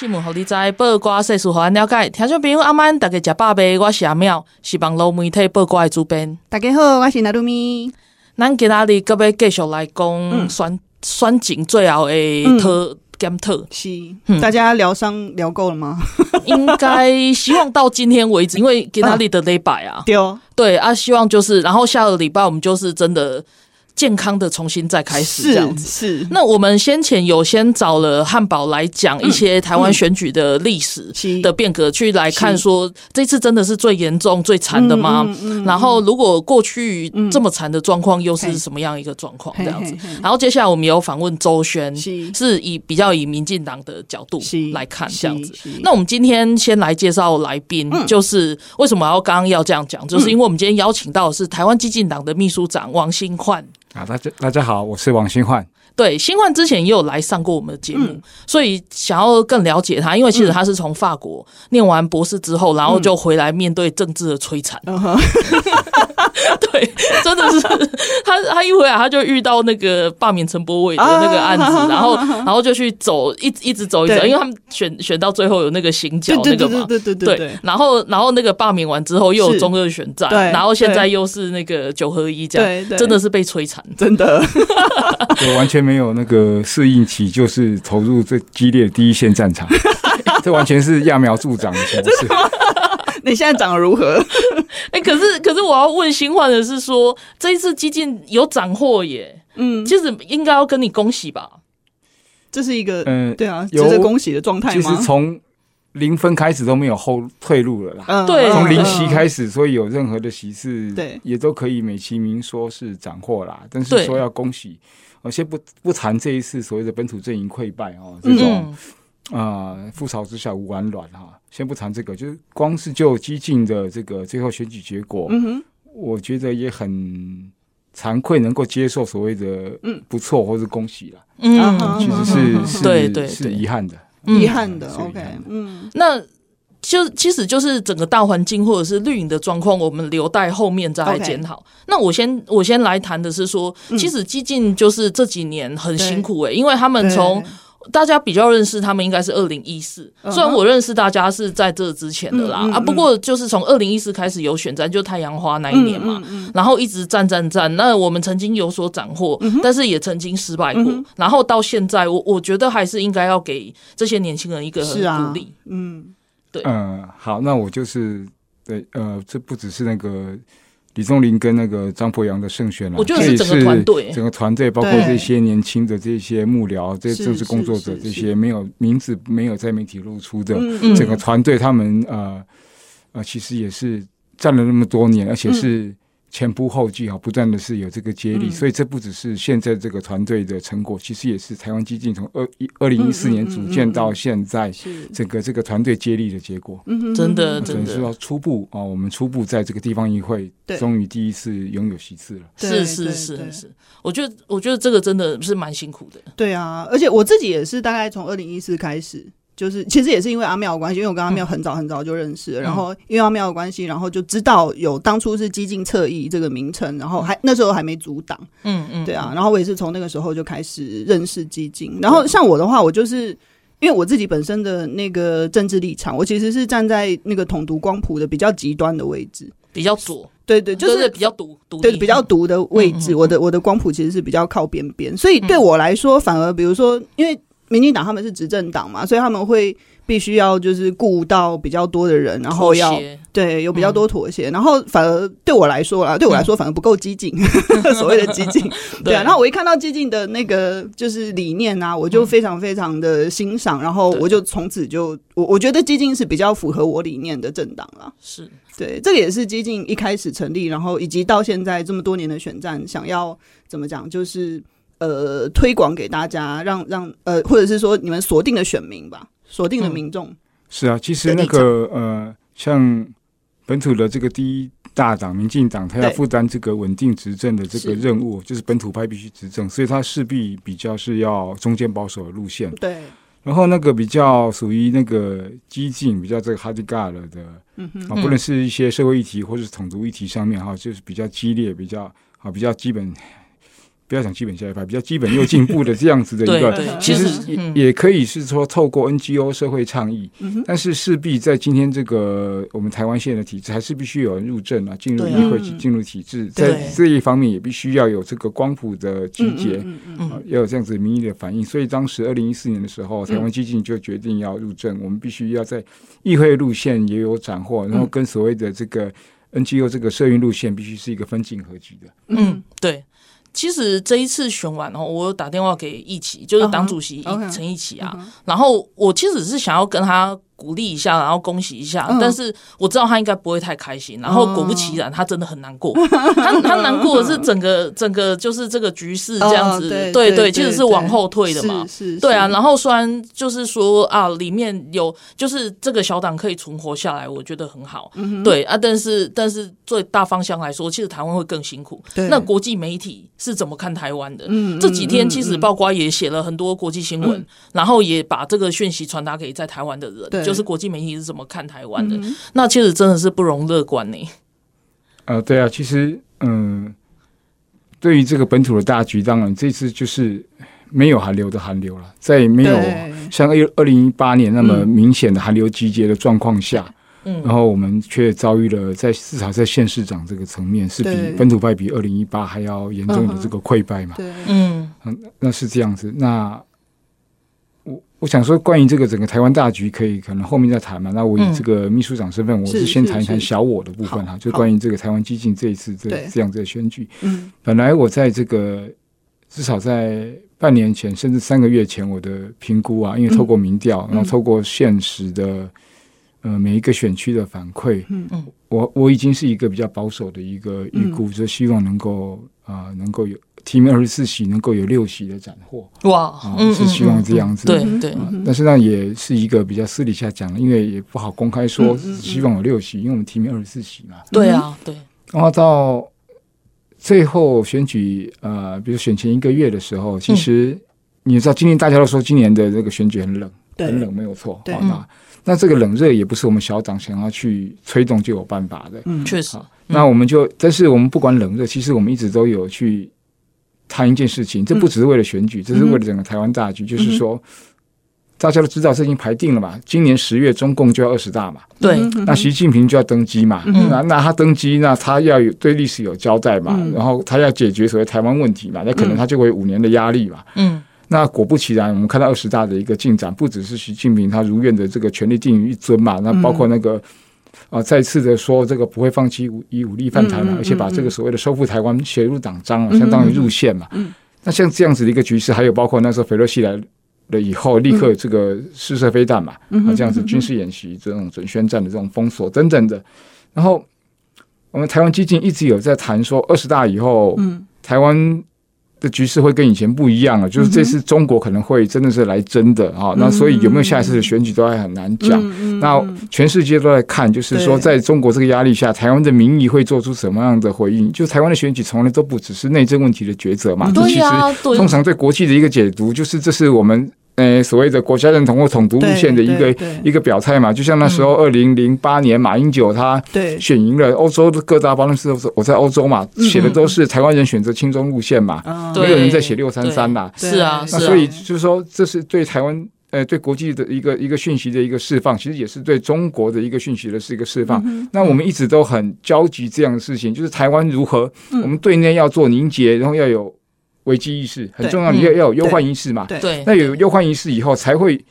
新闻，互你知；报挂世事，互咱了解。听众朋友，阿曼大家食饱未？我是阿妙，是网络媒体报挂的主编。大家好，我是娜露咪。咱今仔日搁要继续来讲选选景最后的特检讨。是，大家疗伤疗够了吗？应该希望到今天为止，因为今仔日的礼拜啊，对哦，对啊，希望就是，然后下个礼拜我们就是真的。健康的重新再开始这样子是，是。那我们先前有先找了汉堡来讲一些台湾选举的历史的变革，去来看说这次真的是最严重、最惨的吗？然后如果过去这么惨的状况又是什么样一个状况这样子？然后接下来我们有访问周宣，是以比较以民进党的角度来看这样子。那我们今天先来介绍来宾，就是为什么要刚刚要这样讲，就是因为我们今天邀请到的是台湾激进党的秘书长王新焕。啊，大家大家好，我是王新焕。对，新冠之前也有来上过我们的节目，嗯，所以想要更了解他，因为其实他是从法国念完博士之后，然后就回来面对政治的摧残。嗯、对，真的是他，他一回来他就遇到那个罢免陈柏伟的那个案子，啊，然后然后就去走，一一直走一直走，因为他们选选到最后有那个行脚那个嘛，对对对对，对，然后然后那个罢免完之后又有中二选战，然后现在又是那个九合一这样，真的是被摧残，真的，我完全没。没有那个适应期，就是投入最激烈的第一线战场，这完全是揠苗助长的形式。你现在长得如何？哎、欸，可是可是我要问新焕的是说，这一次基进有斩获耶，嗯，其实应该要跟你恭喜吧？这是一个嗯，对啊，值得恭喜的状态吗？其实从零分开始都没有后退路了啦，嗯，对，从零席开始，所以有任何的席次，对，也都可以美其名说是斩获啦。但是说要恭喜。我先不不谈这一次所谓的本土阵营溃败哦，这种啊覆巢之下无完卵哈，先不谈这个，就是光是就激进的这个最后选举结果，嗯我觉得也很惭愧，能够接受所谓的嗯不错或是恭喜了，嗯，其实是是是遗憾的，遗憾的，OK，嗯，那。就其实就是整个大环境或者是绿营的状况，我们留待后面再来检讨。那我先我先来谈的是说，其实激进就是这几年很辛苦诶、欸，因为他们从大家比较认识他们应该是二零一四，虽然我认识大家是在这之前的啦、uh. 啊，不过就是从二零一四开始有选战，就太阳花那一年嘛，uh. 然后一直战战战。那我们曾经有所斩获，uh. 但是也曾经失败过。Uh. 然后到现在，我我觉得还是应该要给这些年轻人一个鼓励，嗯。对，嗯，好，那我就是对，呃，这不只是那个李宗霖跟那个张博洋的胜选了，我觉得是整个团队，整个团队包括这些年轻的这些幕僚、这些政治工作者、这些没有名字、没有在媒体露出的整个团队，他们呃呃，其实也是站了那么多年，而且是。嗯前仆后继哈，不断的是有这个接力，嗯，所以这不只是现在这个团队的成果，其实也是台湾基金从二一二零一四年组建到现在，整个这个团队接力的结果。嗯，真的，真的，说初步啊，我们初步在这个地方议会，终于第一次拥有席次了。是是是是，我觉得我觉得这个真的是蛮辛苦的。对啊，而且我自己也是大概从二零一四开始。就是其实也是因为阿妙的关系，因为我跟阿妙很早很早就认识然后因为阿妙的关系，然后就知道有当初是激进侧翼这个名称，然后还那时候还没阻挡，嗯嗯，对啊，然后我也是从那个时候就开始认识激进，然后像我的话，我就是因为我自己本身的那个政治立场，我其实是站在那个统独光谱的比较极端的位置，比较左，对对，就是比较独独，对比较独的位置，嗯、我的我的光谱其实是比较靠边边，所以对我来说，反而比如说因为。民进党他们是执政党嘛，所以他们会必须要就是顾到比较多的人，然后要对有比较多妥协，嗯、然后反而对我来说啦，对我来说反而不够激进，嗯、所谓的激进，对啊。然后我一看到激进的那个就是理念啊，我就非常非常的欣赏，嗯、然后我就从此就我我觉得激进是比较符合我理念的政党啦。是。对，这个也是激进一开始成立，然后以及到现在这么多年的选战，想要怎么讲，就是呃推广给大家，让让呃或者是说你们锁定的选民吧。锁定的民众、嗯、是啊，其实那个呃，像本土的这个第一大党民进党，他要负担这个稳定执政的这个任务，是就是本土派必须执政，所以他势必比较是要中间保守的路线。对，然后那个比较属于那个激进，比较这个哈迪嘎了的，嗯哼，啊，不论是一些社会议题或者是统独议题上面哈，就是比较激烈，比较啊，比较基本。不要讲基本下一派，比较基本又进步的这样子的一个，其实也也可以是说透过 NGO 社会倡议，但是势必在今天这个我们台湾现在的体制，还是必须有人入政啊，进入议会进入体制，在这一方面也必须要有这个光谱的集结，啊，要有这样子民意的反应。所以当时二零一四年的时候，台湾基进就决定要入政，我们必须要在议会路线也有斩获，然后跟所谓的这个 NGO 这个社运路线必须是一个分进合击的。嗯，对。其实这一次选完哦，我有打电话给易奇，就是党主席陈易奇啊，然后我其实是想要跟他。鼓励一下，然后恭喜一下，嗯、但是我知道他应该不会太开心。然后果不其然，他真的很难过。他他难过的是整个 整个就是这个局势这样子，哦、对对，对，其实是往后退的嘛。对啊。然后虽然就是说啊，里面有就是这个小党可以存活下来，我觉得很好。嗯、对啊，但是但是最大方向来说，其实台湾会更辛苦。那国际媒体是怎么看台湾的？嗯、这几天其实包括也写了很多国际新闻，嗯、然后也把这个讯息传达给在台湾的人。对就是国际媒体是怎么看台湾的？嗯、那其实真的是不容乐观呢。呃，对啊，其实嗯、呃，对于这个本土的大局，当然这次就是没有寒流的寒流了，在没有像二二零一八年那么明显的寒流集结的状况下，嗯，然后我们却遭遇了在至少在县市长这个层面是比本土派比二零一八还要严重的这个溃败嘛？对，嗯，嗯，那是这样子，那。我想说，关于这个整个台湾大局，可以可能后面再谈嘛。那我以这个秘书长身份，我是先谈一谈小我的部分哈，就关于这个台湾激进这一次这这样子的选举。嗯，本来我在这个至少在半年前，甚至三个月前，我的评估啊，因为透过民调，然后透过现实的呃每一个选区的反馈，嗯嗯，我我已经是一个比较保守的一个预估，就希望能够啊能够有。提名二十四席能够有六席的斩获，哇，啊，是希望这样子，对对。但是呢，也是一个比较私底下讲的，因为也不好公开说希望有六席，因为我们提名二十四席嘛。对啊，对。然后到最后选举，呃，比如选前一个月的时候，其实你知道，今年大家都说今年的这个选举很冷，很冷，没有错。对。那那这个冷热也不是我们小党想要去推动就有办法的。嗯，确实。那我们就，但是我们不管冷热，其实我们一直都有去。谈一件事情，这不只是为了选举，嗯、这是为了整个台湾大局。嗯、就是说，嗯、大家都知道，这已经排定了嘛。今年十月，中共就要二十大嘛。对，那习近平就要登基嘛。嗯、那那他登基，那他要有对历史有交代嘛。嗯、然后他要解决所谓台湾问题嘛。那可能他就会有五年的压力嘛。嗯，那果不其然，我们看到二十大的一个进展，不只是习近平他如愿的这个权力定于一尊嘛。那包括那个。啊，再次的说，这个不会放弃武以武力犯台嘛，而且把这个所谓的收复台湾写入党章啊，相当于入宪嘛。那像这样子的一个局势，还有包括那时候斐洛西来了以后，立刻这个试射飞弹嘛，啊，这样子军事演习这种准宣战的这种封锁等等的。然后我们台湾基金一直有在谈说，二十大以后，台湾。的局势会跟以前不一样了，就是这次中国可能会真的是来真的啊，那所以有没有下一次的选举都还很难讲。那全世界都在看，就是说在中国这个压力下，台湾的民意会做出什么样的回应？就台湾的选举从来都不只是内政问题的抉择嘛，这其实通常对国际的一个解读，就是这是我们。呃，所谓的国家认同或统独路线的一个一个表态嘛，就像那时候二零零八年马英九他选赢了欧洲的各大报纸，我在欧洲嘛，写的都是台湾人选择亲中路线嘛，没有人在写六三三啦。是啊，那所以就是说，这是对台湾呃对国际的一个一个讯息的一个释放，其实也是对中国的一个讯息的是一个释放。那我们一直都很焦急这样的事情，就是台湾如何，我们对内要做凝结，然后要有。危机意识很重要，你要要有忧患意识嘛？对，那有忧患意识以后，才会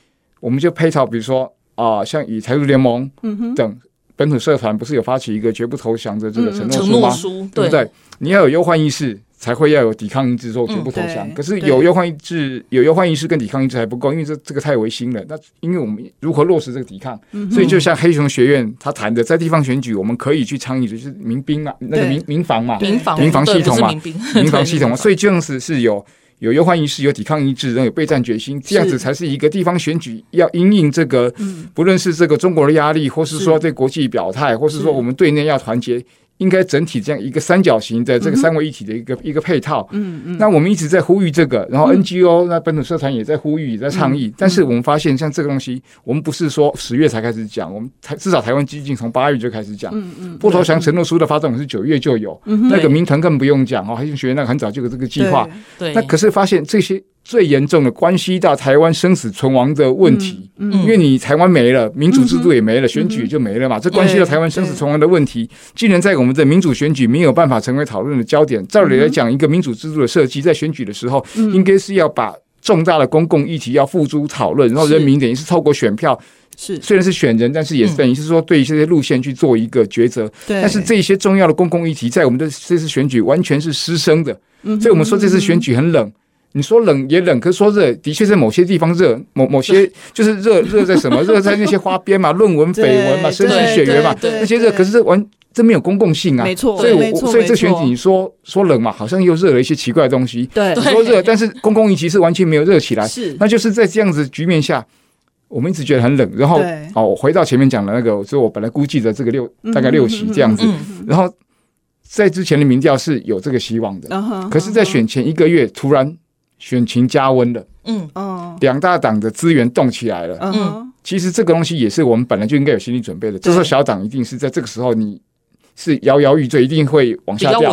我们就配套，比如说啊，像以财富联盟等本土社团，不是有发起一个绝不投降的这个承诺书吗？对不对？你要有忧患意识。才会要有抵抗意志，说绝不投降。可是有忧患意志，有忧患意识跟抵抗意志还不够，因为这这个太违心了。那因为我们如何落实这个抵抗？所以就像黑熊学院他谈的，在地方选举，我们可以去倡议就是民兵嘛，那个民民防嘛，民防民防系统嘛，民防系统嘛。所以这样子是有有忧患意识，有抵抗意志，然后有备战决心，这样子才是一个地方选举要因应这个，不论是这个中国的压力，或是说对国际表态，或是说我们对内要团结。应该整体这样一个三角形的这个三位一体的一个、嗯、一个配套。嗯嗯。那我们一直在呼吁这个，然后 NGO、嗯、那本土社团也在呼吁，也在倡议、嗯。但是我们发现，像这个东西，我们不是说十月才开始讲，我们台至少台湾基金从八月就开始讲。嗯嗯。不投降承诺书的发动是九月就有，嗯、那个民团更不用讲哦，黑熊学院那个很早就有这个计划。对。那可是发现这些。最严重的关系到台湾生死存亡的问题，嗯嗯、因为你台湾没了，民主制度也没了，嗯、选举也就没了嘛。嗯、这关系到台湾生死存亡的问题，竟然在我们的民主选举没有办法成为讨论的焦点。照理来讲，一个民主制度的设计，在选举的时候，嗯、应该是要把重大的公共议题要付诸讨论，然后人民等于是透过选票，是虽然是选人，但是也是等于是说对这些路线去做一个抉择。但是这些重要的公共议题，在我们的这次选举完全是失声的。所以我们说这次选举很冷。你说冷也冷，可是说热，的确在某些地方热，某某些就是热 热在什么？热在那些花边嘛，论文绯闻嘛，声势血缘嘛，那些热，可是这完这没有公共性啊，没错。所以我所以这选举你说说冷嘛，好像又热了一些奇怪的东西。对，你说热，但是公共议题是完全没有热起来。是，那就是在这样子局面下，我们一直觉得很冷。然后哦，我回到前面讲的那个，所以我本来估计的这个六大概六席这样子，然后在之前的民调是有这个希望的，可是，在选前一个月突然。选情加温了，嗯，哦，两大党的资源动起来了，嗯，其实这个东西也是我们本来就应该有心理准备的。这时候小党一定是在这个时候，你是摇摇欲坠，一定会往下掉。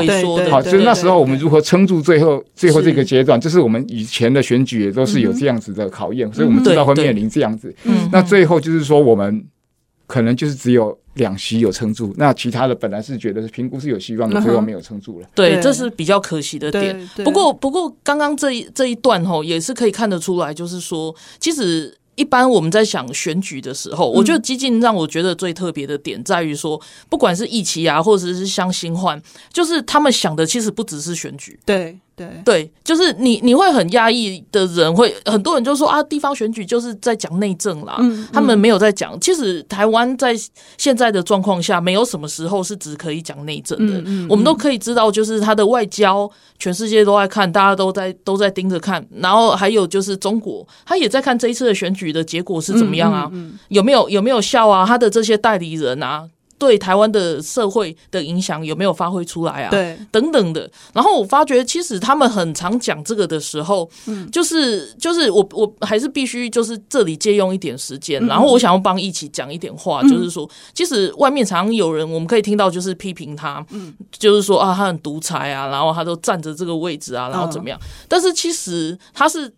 好，所以那时候我们如何撑住最后最后这个阶段，这是我们以前的选举也都是有这样子的考验，所以我们知道会面临这样子。嗯，那最后就是说，我们可能就是只有。两席有撑住，那其他的本来是觉得是评估是有希望的，最后没有撑住了。对，这是比较可惜的点。不过，不过刚刚这一这一段吼，也是可以看得出来，就是说，其实。一般我们在想选举的时候，我觉得激进让我觉得最特别的点在于说，不管是义齐啊，或者是像新换，就是他们想的其实不只是选举。对对对，就是你你会很压抑的人会很多人就说啊，地方选举就是在讲内政啦，嗯，他们没有在讲。其实台湾在现在的状况下，没有什么时候是只可以讲内政的。嗯，我们都可以知道，就是他的外交，全世界都在看，大家都在都在盯着看。然后还有就是中国，他也在看这一次的选举。的结果是怎么样啊？有没有有没有效啊？他的这些代理人啊，对台湾的社会的影响有没有发挥出来啊？对，等等的。然后我发觉，其实他们很常讲这个的时候，嗯，就是就是我我还是必须就是这里借用一点时间，嗯、然后我想要帮一起讲一点话，嗯、就是说，其实外面常常有人我们可以听到就是批评他，嗯，就是说啊，他很独裁啊，然后他都占着这个位置啊，然后怎么样？嗯、但是其实他是。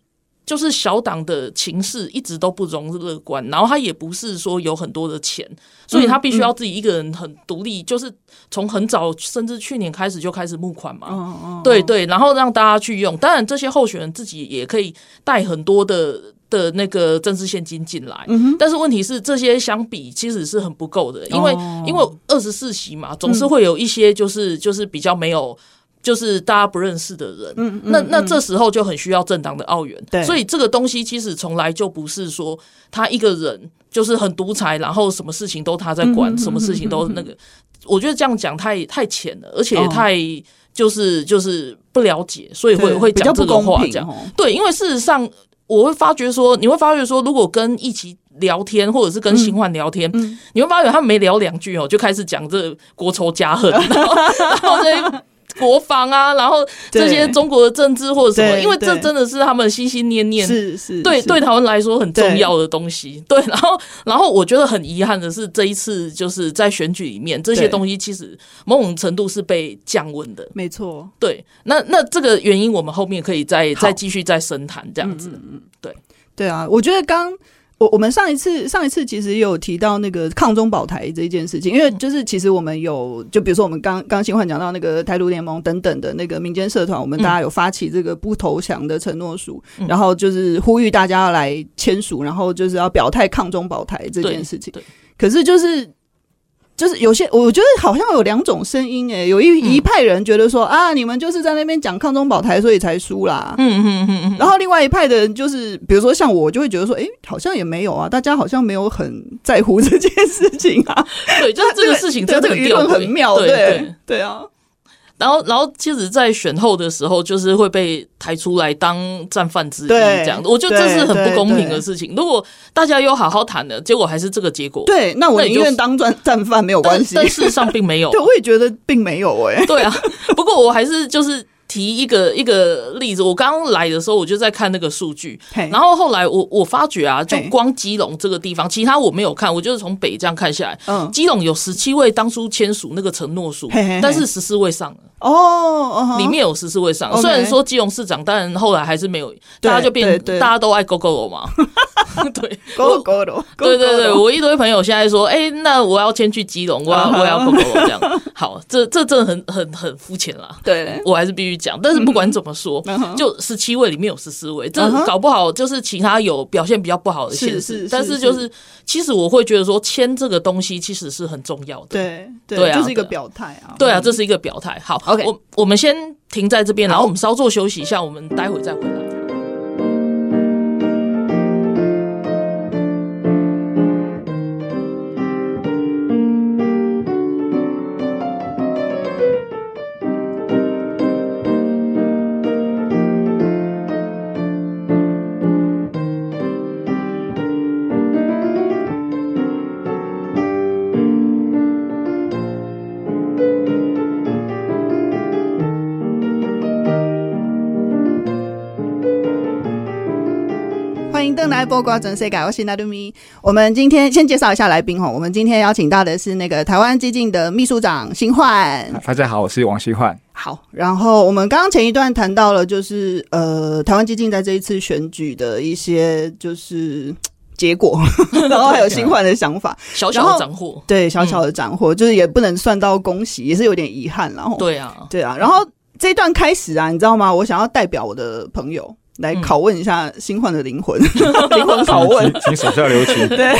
就是小党的情势一直都不容乐观，然后他也不是说有很多的钱，所以他必须要自己一个人很独立，就是从很早甚至去年开始就开始募款嘛，对对，然后让大家去用。当然，这些候选人自己也可以带很多的的那个政治现金进来，但是问题是这些相比其实是很不够的，因为因为二十四席嘛，总是会有一些就是就是比较没有。就是大家不认识的人，嗯嗯、那那这时候就很需要政党的澳元，对，所以这个东西其实从来就不是说他一个人就是很独裁，然后什么事情都他在管，嗯、什么事情都那个，嗯、我觉得这样讲太太浅了，而且也太就是就是不了解，所以会会讲这个话讲，对，因为事实上我会发觉说，你会发觉说，如果跟一起聊天，或者是跟新换聊天，嗯。嗯、你会发觉他们没聊两句哦，就开始讲这国仇家恨，然后然后这。国防啊，然后这些中国的政治或者什么，因为这真的是他们心心念念，是是，对对台湾来说很重要的东西。对，然后然后我觉得很遗憾的是，这一次就是在选举里面，这些东西其实某种程度是被降温的。没错，对，那那这个原因我们后面可以再再继续再深谈这样子。嗯嗯，对对啊，我觉得刚。我我们上一次上一次其实有提到那个抗中保台这一件事情，因为就是其实我们有就比如说我们刚刚新焕讲到那个台独联盟等等的那个民间社团，我们大家有发起这个不投降的承诺书，嗯、然后就是呼吁大家要来签署，然后就是要表态抗中保台这件事情。可是就是。就是有些，我觉得好像有两种声音诶，有一一派人觉得说、嗯、啊，你们就是在那边讲抗中保台，所以才输啦。嗯嗯嗯嗯。然后另外一派的人就是，比如说像我，就会觉得说，哎、欸，好像也没有啊，大家好像没有很在乎这件事情啊。对，就是这个事情这个舆论很妙，对对对啊。然后，然后，其实，在选后的时候，就是会被抬出来当战犯之一，这样的。我觉得这是很不公平的事情。如果大家有好好谈的，结果还是这个结果，对，那我宁愿当战战犯没有关系。但事实上并没有，对，我也觉得并没有哎、欸。对啊，不过我还是就是。提一个一个例子，我刚刚来的时候我就在看那个数据，然后后来我我发觉啊，就光基隆这个地方，其他我没有看，我就是从北这样看下来，嗯，基隆有十七位当初签署那个承诺书，但是十四位上了哦，里面有十四位上，虽然说基隆市长，但后来还是没有，大家就变大家都爱勾勾了嘛，对，勾勾了，对对对，我一堆朋友现在说，哎，那我要迁去基隆，我要我要勾勾了这样，好，这这真的很很很肤浅啦，对。我还是必须。讲，但是不管怎么说，就十七位里面有十四位，这搞不好就是其他有表现比较不好的县市。但是就是，其实我会觉得说签这个东西其实是很重要的。对对啊，这是一个表态啊。对啊，这是一个表态。好，OK，我我们先停在这边，然后我们稍作休息一下，我们待会再回来。播瓜准世界，我是那杜咪。我们今天先介绍一下来宾哈。我们今天邀请到的是那个台湾基进的秘书长新焕。大家好，我是王新焕。好，然后我们刚刚前一段谈到了，就是呃，台湾基进在这一次选举的一些就是结果，然后还有新焕的想法，小小的斩获，对，小小的斩获，就是也不能算到恭喜，也是有点遗憾。然后，对啊，对啊。然后这一段开始啊，你知道吗？我想要代表我的朋友。来拷问一下新换的灵魂，灵魂拷问，请手下留情。对，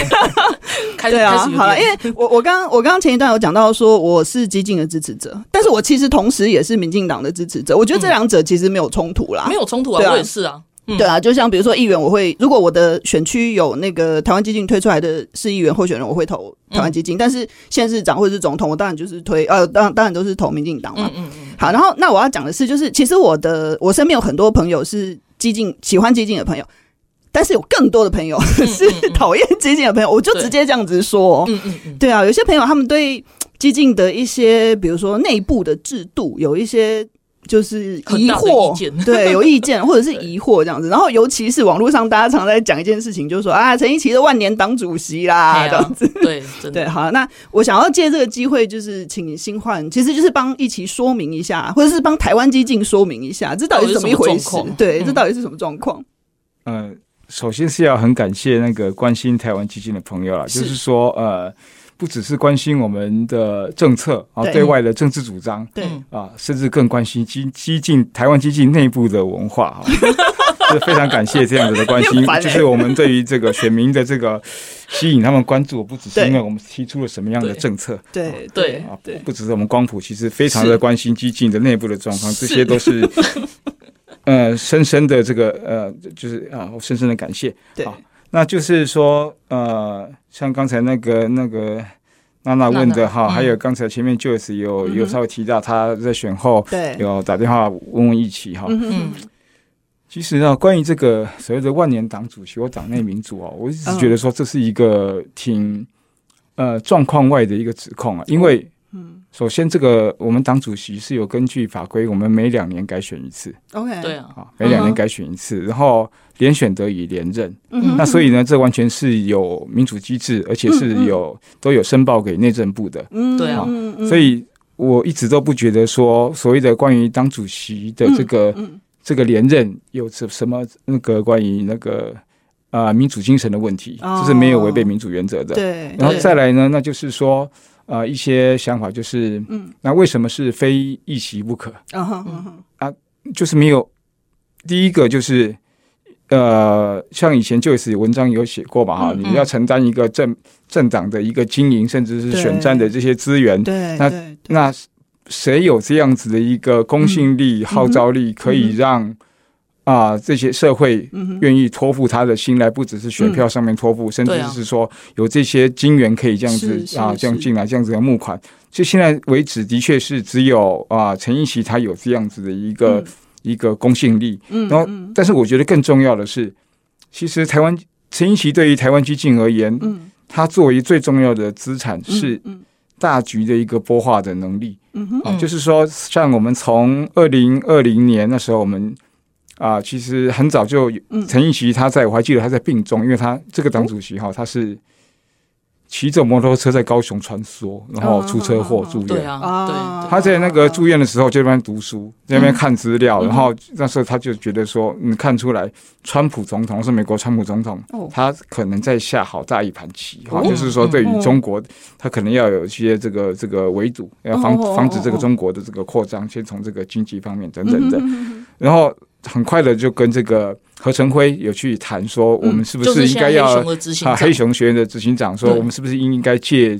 对啊，好了，因为我我刚我刚刚前一段有讲到说我是激进的支持者，但是我其实同时也是民进党的支持者。我觉得这两者其实没有冲突啦，没有冲突啊，我也是啊，对啊，就像比如说议员，我会如果我的选区有那个台湾基金推出来的市议员候选人，我会投台湾基金，但是县市长或者是总统，我当然就是推呃，当然当然都是投民进党嘛。嗯嗯。好，然后那我要讲的是，就是其实我的我身边有很多朋友是。基进喜欢激进的朋友，但是有更多的朋友 是讨厌激进的朋友，我就直接这样子说。嗯嗯嗯，对啊，有些朋友他们对 激进的一些，比如说内部的制度，有一些就是疑惑，对，有意见 或者是疑惑这样子。然后尤其是网络上大家常在讲一件事情，就是说啊，陈一奇的万年党主席啦，这样子。对 对，好，那我想要借这个机会，就是请新焕，其实就是帮一起说明一下，或者是帮台湾基进说明一下，这到底是怎么一回事？对，这到底是什么状况？呃，首先是要很感谢那个关心台湾基金的朋友啦，就是说呃。不只是关心我们的政策啊，对。外的政治主张，对。啊，甚至更关心激激进台湾激进内部的文化哈，是非常感谢这样子的关心，就是我们对于这个选民的这个吸引他们关注，不只是因为我们提出了什么样的政策，对。对。啊，不只是我们光谱，其实非常的关心激进的内部的状况，这些都是 呃深深的这个呃，就是啊，我深深的感谢，对。那就是说，呃，像刚才那个那个娜娜问的哈，还有刚才前面 Joyce 有有稍微提到，他在选后有打电话问问一起哈。嗯，其实啊，关于这个所谓的万年党主席或党内民主啊，我一直觉得说这是一个挺呃状况外的一个指控啊，因为。首先，这个我们党主席是有根据法规，我们每两年改选一次。OK，对啊，每两年改选一次，然后连选得以连任。嗯，那所以呢，这完全是有民主机制，而且是有都有申报给内政部的。嗯，对啊，所以我一直都不觉得说所谓的关于党主席的这个这个连任有什什么那个关于那个呃民主精神的问题，这、哦、是没有违背民主原则的。对，然后再来呢，那就是说呃一些想法就是，嗯，那为什么是非一席不可？啊哈啊，就是没有第一个就是。呃，像以前就是文章有写过吧，哈、嗯，你要承担一个政政党的一个经营，甚至是选战的这些资源，对，那那谁有这样子的一个公信力、嗯、号召力，可以让啊、这些社会愿意托付他的心来，不只是选票上面托付，嗯、甚至是说有这些金源可以这样子啊这样进来，这样子的募款，就现在为止，的确是只有啊陈奕奇他有这样子的一个。嗯。一个公信力，然后，但是我觉得更重要的是，其实台湾陈奕奇对于台湾基进而言，嗯，他作为最重要的资产是大局的一个播化的能力，嗯哼，就是说，像我们从二零二零年那时候，我们啊，其实很早就陈奕奇他在我还记得他在病中，因为他这个党主席哈，他是。骑着摩托车在高雄穿梭，然后出车祸住院。对啊，对。他在那个住院的时候就在那边读书，在那边看资料，然后那时候他就觉得说，你看出来，川普总统是美国川普总统，他可能在下好大一盘棋，哈，就是说对于中国，他可能要有一些这个这个围堵，要防防止这个中国的这个扩张，先从这个经济方面等等的，然后。很快的就跟这个何成辉有去谈说，我们是不是应该要啊黑熊学院的执行长说，我们是不是应该借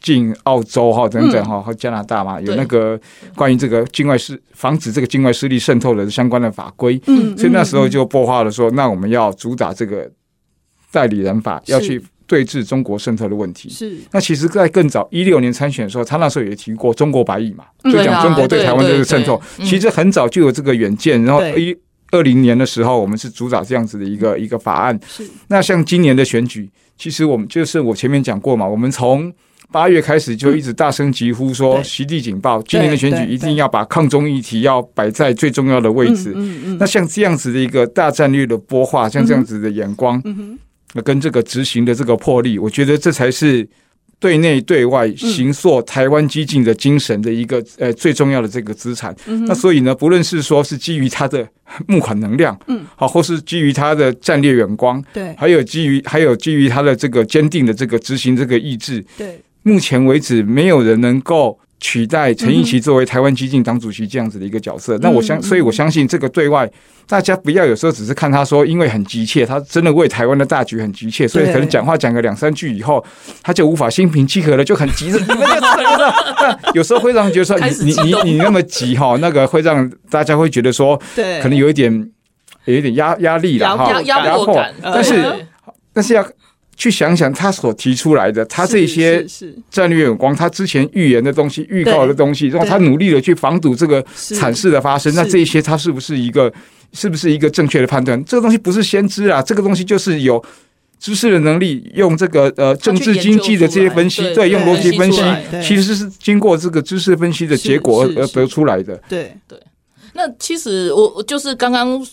进澳洲哈等等哈和加拿大嘛，有那个关于这个境外势防止这个境外势力渗透的相关的法规，所以那时候就擘画了说，那我们要主打这个代理人法，要去。对峙中国渗透的问题是，那其实，在更早一六年参选的时候，他那时候也提过中国百亿嘛，就讲中国对台湾这个渗透，其实很早就有这个远见。然后一二零年的时候，我们是主导这样子的一个一个法案。是，那像今年的选举，其实我们就是我前面讲过嘛，我们从八月开始就一直大声疾呼说，习地警报，今年的选举一定要把抗中议题要摆在最重要的位置。那像这样子的一个大战略的播化，像这样子的眼光。那跟这个执行的这个魄力，我觉得这才是对内对外行塑台湾激进的精神的一个呃最重要的这个资产。那所以呢，不论是说是基于他的募款能量，嗯，好，或是基于他的战略眼光，对，还有基于还有基于他的这个坚定的这个执行这个意志，对，目前为止没有人能够。取代陈奕奇作为台湾激进党主席这样子的一个角色，那我相，所以我相信这个对外大家不要有时候只是看他说，因为很急切，他真的为台湾的大局很急切，所以可能讲话讲个两三句以后，他就无法心平气和了，就很急着。有时候会让人觉得说，你你你你那么急哈，那个会让大家会觉得说，对，可能有一点有一点压压力了哈，压压迫感，但是但是要。去想想他所提出来的，他这些战略眼光，他之前预言的东西、预告的东西，然后他努力的去防堵这个惨事的发生，那这一些他是不是一个，是不是一个正确的判断？这个东西不是先知啊，这个东西就是有知识的能力，用这个呃政治经济的这些分析，对，用逻辑分析，其实是经过这个知识分析的结果而而得出来的。对对，那其实我就是刚刚。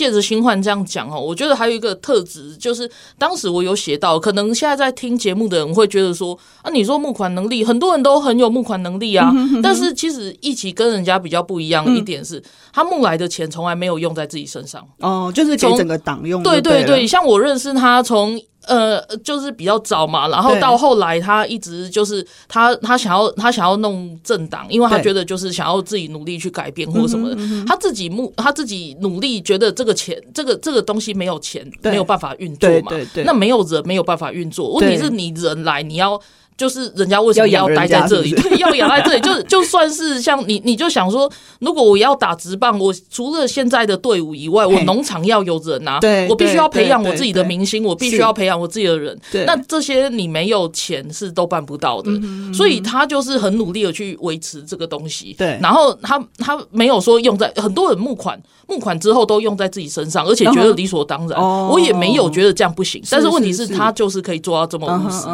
借着新焕这样讲哦，我觉得还有一个特质，就是当时我有写到，可能现在在听节目的人会觉得说啊，你说募款能力，很多人都很有募款能力啊，但是其实一起跟人家比较不一样的一点是，他募来的钱从来没有用在自己身上哦，就是给整个党用。对对对，像我认识他从。呃，就是比较早嘛，然后到后来，他一直就是他他想要他想要弄政党，因为他觉得就是想要自己努力去改变或什么的，他自己目他自己努力，觉得这个钱这个这个东西没有钱没有办法运作嘛，那没有人没有办法运作，问题是你人来你要。就是人家为什么要待在这里？对，要养在这里，就就算是像你，你就想说，如果我要打直棒，我除了现在的队伍以外，我农场要有人啊，对，我必须要培养我自己的明星，我必须要培养我自己的人。那这些你没有钱是都办不到的，所以他就是很努力的去维持这个东西。对，然后他他没有说用在很多人募款，募款之后都用在自己身上，而且觉得理所当然。我也没有觉得这样不行，但是问题是，他就是可以做到这么无私，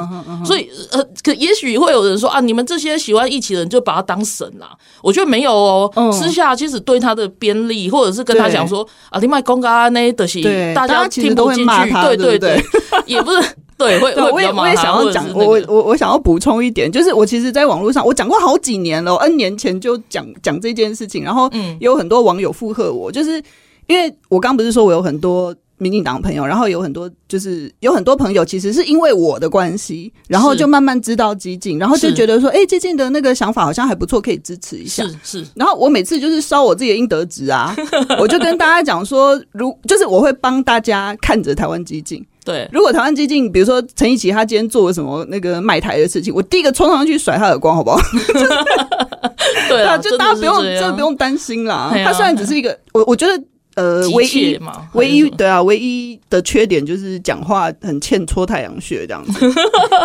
所以呃。可也许会有人说啊，你们这些喜欢一起的人就把他当神啦。我觉得没有哦，私下其实对他的便利，或者是跟他讲说啊，你卖公咖那的西，大家听不进去，对对对，也不是对，会会我也我也想要讲，我我我想要补充一点，就是我其实，在网络上我讲过好几年了，N 年前就讲讲这件事情，然后也有很多网友附和我，就是因为我刚不是说我有很多。民进党朋友，然后有很多就是有很多朋友，其实是因为我的关系，然后就慢慢知道激进，然后就觉得说，哎，激进的那个想法好像还不错，可以支持一下。是是。然后我每次就是烧我自己的应得值啊，我就跟大家讲说，如就是我会帮大家看着台湾激进。对，如果台湾激进，比如说陈奕奇他今天做了什么那个卖台的事情，我第一个冲上去甩他耳光，好不好？对啊，就大家不用，真的不用担心啦。他虽然只是一个，我我觉得。呃，唯一唯一对啊，唯一的缺点就是讲话很欠戳太阳穴这样子，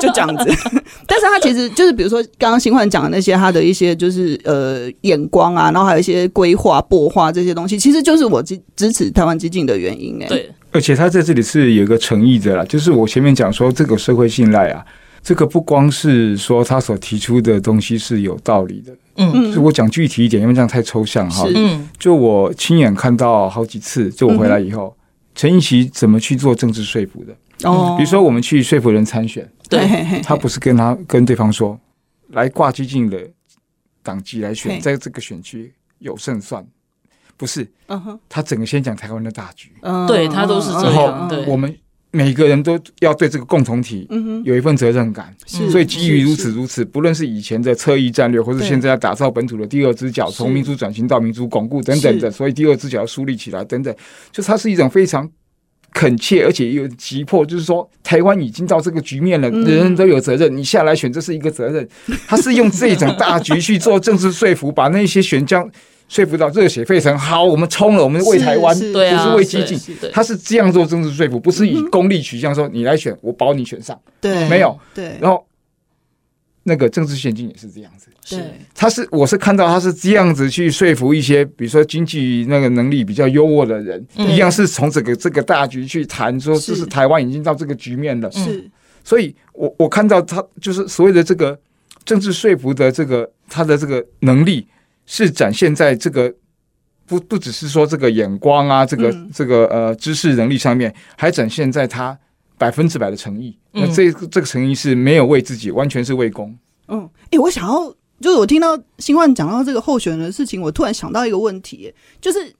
就这样子。但是他其实就是，比如说刚刚新焕讲的那些，他的一些就是呃眼光啊，然后还有一些规划、擘画这些东西，其实就是我支支持台湾激进的原因哎、欸。对，而且他在这里是有一个诚意的啦，就是我前面讲说这个社会信赖啊。这个不光是说他所提出的东西是有道理的，嗯，就我讲具体一点，因为这样太抽象哈。嗯，就我亲眼看到好几次，就我回来以后，陈奕奇怎么去做政治说服的？哦，比如说我们去说服人参选，对，他不是跟他跟对方说，来挂激进的党籍来选，在这个选区有胜算，不是，嗯哼，他整个先讲台湾的大局，对他都是这样，对，我们。每个人都要对这个共同体有一份责任感，所以基于如此如此，不论是以前的侧翼战略，或是现在要打造本土的第二只脚，从民主转型到民主巩固等等的，所以第二只脚要树立起来等等，就它是一种非常恳切而且又急迫，就是说台湾已经到这个局面了，人人都有责任，你下来选这是一个责任，他是用这种大局去做政治说服，把那些选将。说服到热血沸腾，好，我们冲了，我们为台湾，不是为基进，他是这样做政治说服，不是以功利取向说你来选，我保你选上，对，没有，对，然后那个政治献金也是这样子，是，他是我是看到他是这样子去说服一些，比如说经济那个能力比较优渥的人，一样是从这个这个大局去谈，说这是台湾已经到这个局面了，是，所以我我看到他就是所谓的这个政治说服的这个他的这个能力。是展现在这个不不只是说这个眼光啊，这个、嗯、这个呃知识能力上面，还展现在他百分之百的诚意。嗯、那这这个诚意是没有为自己，完全是为公。嗯，哎、欸，我想要就是我听到新冠讲到这个候选人的事情，我突然想到一个问题，就是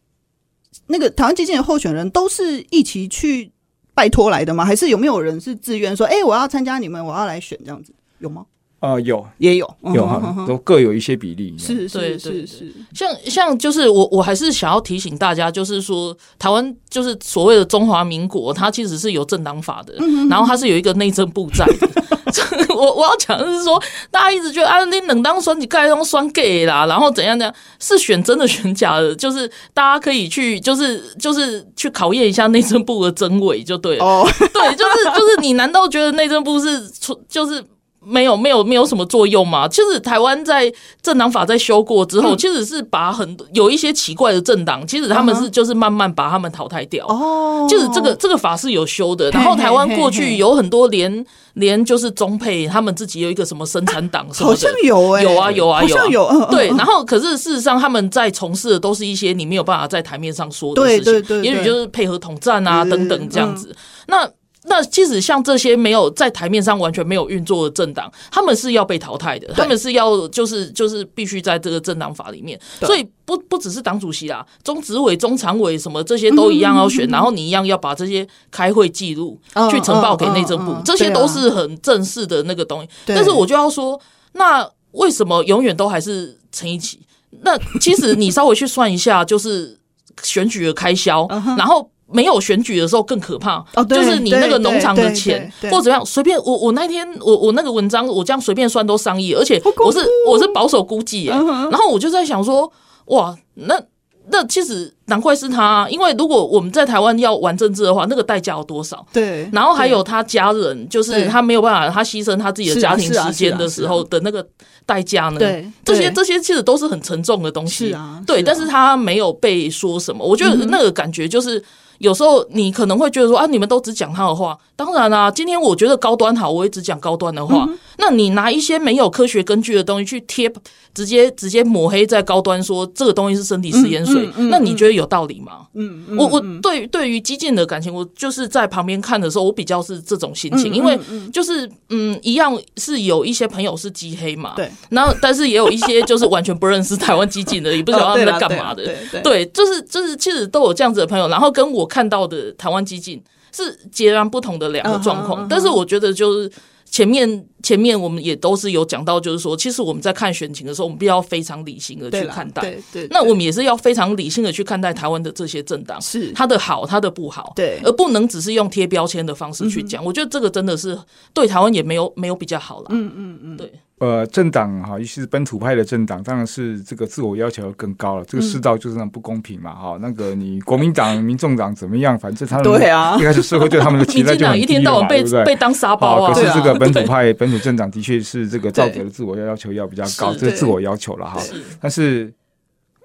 那个台湾基金的候选人都是一起去拜托来的吗？还是有没有人是自愿说，哎、欸，我要参加你们，我要来选这样子，有吗？啊，有也有有哈，都各有一些比例。是是是是，像像就是我我还是想要提醒大家，就是说台湾就是所谓的中华民国，它其实是有政党法的，然后它是有一个内政部在的。我我要讲的是说，大家一直觉得啊，你冷当酸你盖当酸 gay 啦，然后怎样怎样，是选真的选假的，就是大家可以去就是就是去考验一下内政部的真伪就对了。哦，对，就是就是你难道觉得内政部是就是？没有没有没有什么作用嘛？其实台湾在政党法在修过之后，嗯、其实是把很多有一些奇怪的政党，其实他们是就是慢慢把他们淘汰掉。哦，就是这个这个法是有修的。然后台湾过去有很多连连就是中配他们自己有一个什么生产党什么的，好像有哎、欸，有啊有啊有，啊有。嗯、对，然后可是事实上他们在从事的都是一些你没有办法在台面上说的事情，对对对，对，也许就是配合统战啊等等这样子。嗯、那。那即使像这些没有在台面上完全没有运作的政党，他们是要被淘汰的，他们是要就是就是必须在这个政党法里面，所以不不只是党主席啦，中执委、中常委什么这些都一样要选，嗯、然后你一样要把这些开会记录、嗯、去呈报给内政部，这些都是很正式的那个东西。对但是我就要说，那为什么永远都还是陈一奇？那其实你稍微去算一下，就是选举的开销，然后。没有选举的时候更可怕，哦、就是你那个农场的钱或者怎样，随便我我那天我我那个文章我这样随便算都上亿，而且我是我是保守估计然后我就在想说，哇，那那其实难怪是他，因为如果我们在台湾要玩政治的话，那个代价有多少？对，然后还有他家人，就是他没有办法，他牺牲他自己的家庭时间的时候的那个代价呢？对，这些这些其实都是很沉重的东西，啊，对，但是他没有被说什么，我觉得那个感觉就是。有时候你可能会觉得说啊，你们都只讲他的话。当然啦、啊，今天我觉得高端好，我也只讲高端的话。嗯、那你拿一些没有科学根据的东西去贴，直接直接抹黑在高端，说这个东西是身体食盐水，嗯嗯嗯、那你觉得有道理吗？嗯，我我对对于激进的感情，我就是在旁边看的时候，我比较是这种心情，因为就是嗯，一样是有一些朋友是激黑嘛，对，然后但是也有一些就是完全不认识台湾激进的，也不知道他们在干嘛的，对，就是就是其实都有这样子的朋友，然后跟我看到的台湾激进是截然不同的两个状况，但是我觉得就是。前面前面我们也都是有讲到，就是说，其实我们在看选情的时候，我们必须要非常理性的去看待。对对，那我们也是要非常理性的去看待台湾的这些政党，是他的好，他的不好，对，而不能只是用贴标签的方式去讲。我觉得这个真的是对台湾也没有没有比较好了。嗯嗯嗯，对。呃，政党哈，尤其是本土派的政党，当然是这个自我要求更高了。这个世道就是那不公平嘛，哈、嗯。那个你国民党、民众党怎么样？反正他们 对啊，一开始社会对他们的期待就很低嘛，对不对？被当沙包啊。可是这个本土派、本土政党的确是这个 道德的自我要求要比较高，这是自我要求了哈。但是，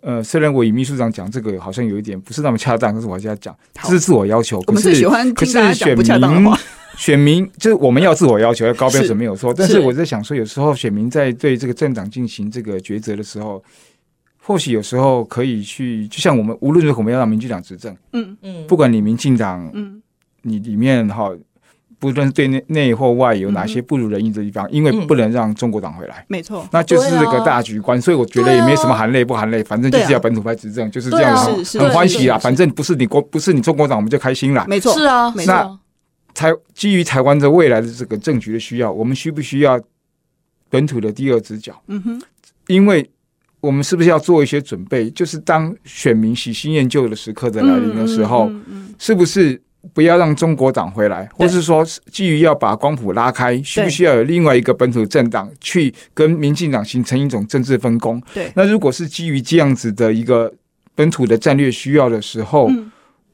呃，虽然我以秘书长讲这个好像有一点不是那么恰当，可是我还是要讲，这是自我要求。可是，可是选民。选民就是我们要自我要求，要高标准 没有错，但是。我在想说，有时候选民在对这个政党进行这个抉择的时候，或许有时候可以去，就像我们无论如何我们要让民进党执政，嗯。嗯，不管你民进党，嗯，你里面哈，不论对内内或外有哪些不如人意的地方，因为不能让中国党回来，没错，那就是这个大局观，所以我觉得也没什么含泪不含泪，反正就是要本土派执政，就是这样，很欢喜啊，反正不是你国不是你中国党，我们就开心了，没错，是啊，没错。台基于台湾的未来的这个政局的需要，我们需不需要本土的第二只脚？嗯哼，因为我们是不是要做一些准备？就是当选民喜新厌旧的时刻在来临的时候，是不是不要让中国党回来？或是说，基于要把光谱拉开，需不需要有另外一个本土政党去跟民进党形成一种政治分工？对，那如果是基于这样子的一个本土的战略需要的时候，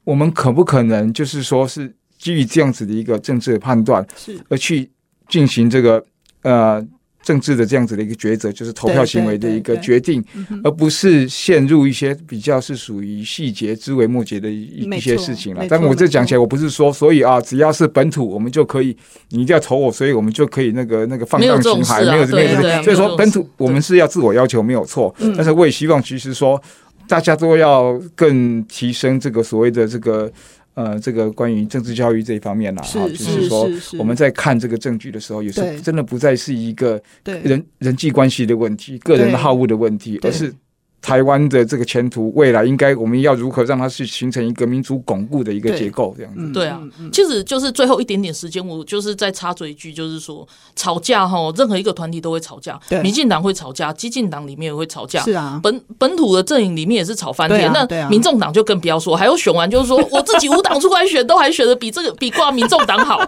我们可不可能就是说是？基于这样子的一个政治判断，是而去进行这个呃政治的这样子的一个抉择，就是投票行为的一个决定，而不是陷入一些比较是属于细节枝微末节的一一些事情了。但我这讲起来，我不是说，所以啊，只要是本土，我们就可以，你一定要投我，所以我们就可以那个那个放荡形骸，没有没有没有。所以说，本土我们是要自我要求，没有错。但是我也希望，其实说大家都要更提升这个所谓的这个。呃，这个关于政治教育这一方面啦，哈，就是说我们在看这个证据的时候，有时候真的不再是一个人人际关系的问题、个人的好恶的问题，而是。台湾的这个前途未来，应该我们要如何让它去形成一个民主巩固的一个结构？这样子。对啊，其实就是最后一点点时间，我就是再插嘴一句，就是说吵架哈，任何一个团体都会吵架，民进党会吵架，激进党里面也会吵架，是啊，本本土的阵营里面也是吵翻天。那民众党就更不要说，还有选完就是说我自己无党出来选，都还选的比这个比挂民众党好。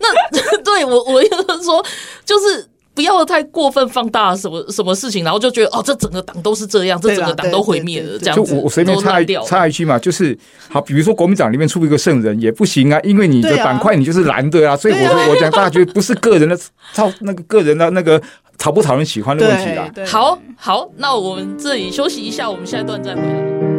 那 对我我意思是说，就是。不要太过分放大什么什么事情，然后就觉得哦，这整个党都是这样，这整个党都毁灭了，这样子。就我我随便插一插一句嘛，就是好，比如说国民党里面出一个圣人也不行啊，因为你的板块你就是蓝的啊，所以我说我讲大家觉得不是个人的操那个个人的那个讨不讨人喜欢的问题啦。好好，那我们这里休息一下，我们下一段再回来。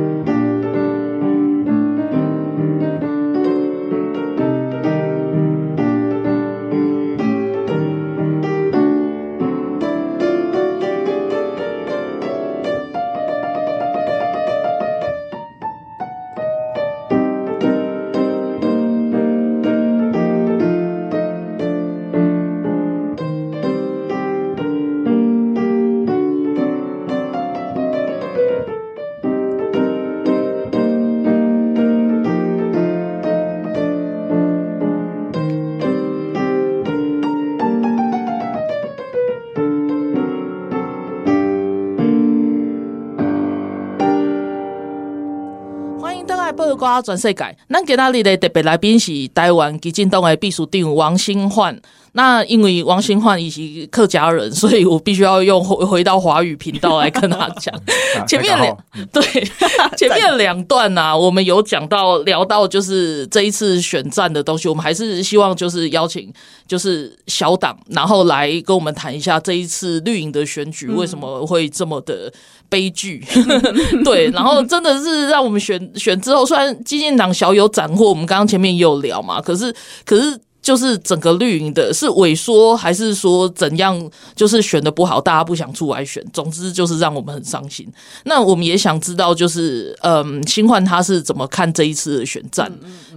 全世界，咱今仔日的特别来宾是台湾基进党的秘书长王新焕。那因为王新焕以及客家人，所以我必须要用回回到华语频道来跟他讲。前面两对 前面两段呢、啊，我们有讲到聊到就是这一次选战的东西，我们还是希望就是邀请就是小党，然后来跟我们谈一下这一次绿营的选举为什么会这么的悲剧。对，然后真的是让我们选选之后，虽然基进党小有斩获，我们刚刚前面也有聊嘛，可是可是。就是整个绿营的是萎缩，还是说怎样？就是选的不好，大家不想出来选。总之就是让我们很伤心。那我们也想知道，就是嗯，新焕他是怎么看这一次的选战？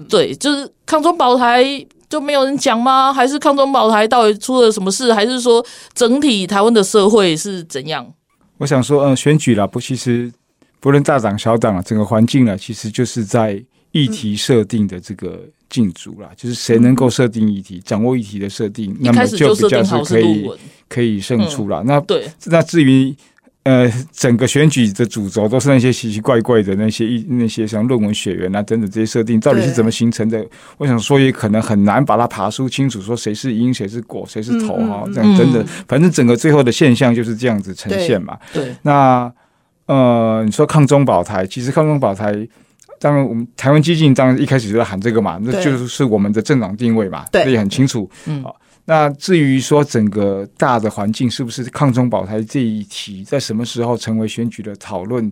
对，就是抗中保台就没有人讲吗？还是抗中保台到底出了什么事？还是说整体台湾的社会是怎样？我想说，嗯，选举了不，其实不论大党小党啊，整个环境啊，其实就是在议题设定的这个。竞逐啦，就是谁能够设定议题、嗯、掌握议题的设定，那么就比较是可以可以胜出了。嗯、那对，那至于呃，整个选举的主轴都是那些奇奇怪怪的那些一那些像论文学员啊等等这些设定，到底是怎么形成的？我想说，也可能很难把它爬梳清楚，说谁是因，谁是果，谁是头哈、嗯，这样真的、嗯，反正整个最后的现象就是这样子呈现嘛。对，对那呃，你说抗中保台，其实抗中保台。当然，我们台湾激进当然一开始就在喊这个嘛，那就是我们的政党定位嘛，这，也很清楚。嗯，好，那至于说整个大的环境是不是抗中保台这一题，在什么时候成为选举的讨论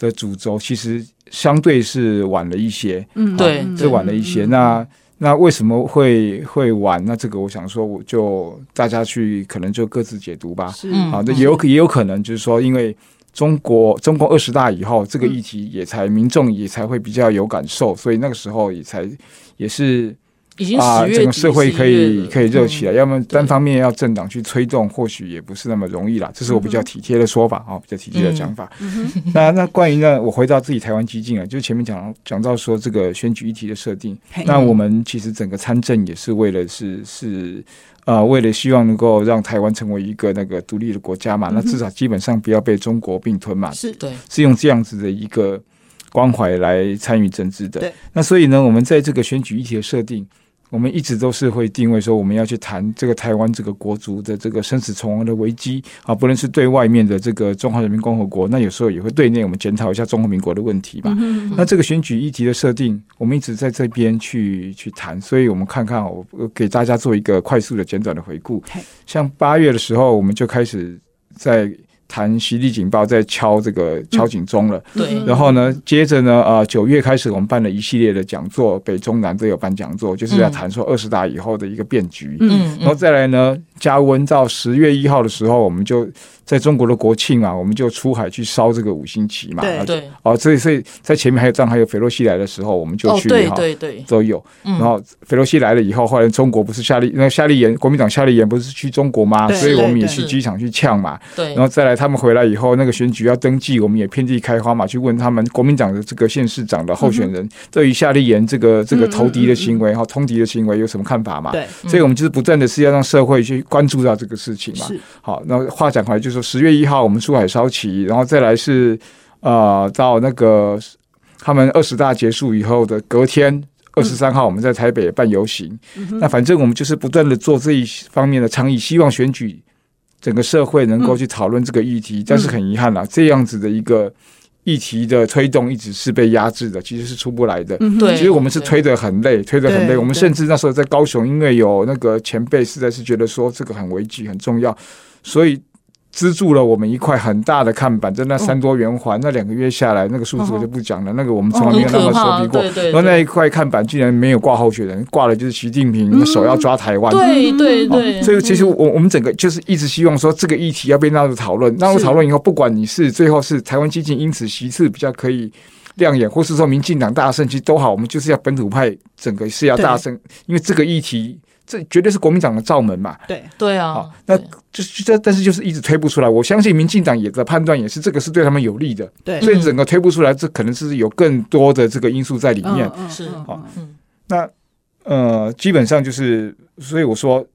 的主轴，其实相对是晚了一些。嗯，对，是晚了一些。那那为什么会会晚？那这个我想说，我就大家去可能就各自解读吧。是，好，那也有也有可能就是说，因为。中国中共二十大以后，这个议题也才民众也才会比较有感受，所以那个时候也才也是已经啊，整个社会可以可以热起来。要么单方面要政党去推动，或许也不是那么容易啦。这是我比较体贴的说法啊，比较体贴的讲法。那那关于呢，我回到自己台湾激进啊，就前面讲讲到说这个选举议题的设定，那我们其实整个参政也是为了是是。啊、呃，为了希望能够让台湾成为一个那个独立的国家嘛，嗯、那至少基本上不要被中国并吞嘛，是对，是用这样子的一个关怀来参与政治的。对，那所以呢，我们在这个选举议题的设定。我们一直都是会定位说，我们要去谈这个台湾这个国族的这个生死存亡的危机啊，不论是对外面的这个中华人民共和国，那有时候也会对内我们检讨一下中华民国的问题嘛。那这个选举议题的设定，我们一直在这边去去谈，所以我们看看我给大家做一个快速的简短的回顾。像八月的时候，我们就开始在。谈袭击警报在敲这个敲警钟了，嗯，对。然后呢，接着呢，呃，九月开始我们办了一系列的讲座，北中南都有办讲座，就是要谈说二十大以后的一个变局。嗯，然后再来呢，加温到十月一号的时候，我们就。在中国的国庆啊，我们就出海去烧这个五星旗嘛。对对。哦，所以所以在前面还有这样，还有斐洛西来的时候，我们就去。哦，对对对，都有。然后斐洛西来了以后，后来中国不是夏立那夏立言，国民党夏立言不是去中国吗？所以我们也去机场去呛嘛。对。然后再来，他们回来以后，那个选举要登记，我们也遍地开花嘛，去问他们国民党的这个县市长的候选人，对于夏立言这个这个投敌的行为哈，通敌的行为有什么看法嘛？对。所以我们就是不断的是要让社会去关注到这个事情嘛。好，那话讲回来，就是说十月一号我们。出海烧旗，然后再来是，呃，到那个他们二十大结束以后的隔天二十三号，我们在台北办游行。嗯。那反正我们就是不断的做这一方面的倡议，希望选举整个社会能够去讨论这个议题。嗯。但是很遗憾啊，这样子的一个议题的推动一直是被压制的，其实是出不来的。嗯。对，其实我们是推得很累，推得很累。我们甚至那时候在高雄，因为有那个前辈实在是觉得说这个很危机很重要，所以。资助了我们一块很大的看板，在那三多圆环，那两个月下来，那个数字我就不讲了。哦、那个我们从来没有那么熟悉过。然后那一块看板竟然没有挂候选人，挂了就是习近平手要抓台湾。对对对、哦。所以其实我我们整个就是一直希望说，这个议题要被纳入讨论。纳入讨论以后，不管你是最后是台湾基进因此席次比较可以亮眼，或是说民进党大胜，其实都好，我们就是要本土派整个是要大胜，因为这个议题。这绝对是国民党的罩门嘛？对对啊，好，那就是这，但是就是一直推不出来。我相信民进党也的判断也是这个是对他们有利的，对，所以整个推不出来，这可能是有更多的这个因素在里面。嗯，是好，嗯，那呃，基本上就是，所以我说，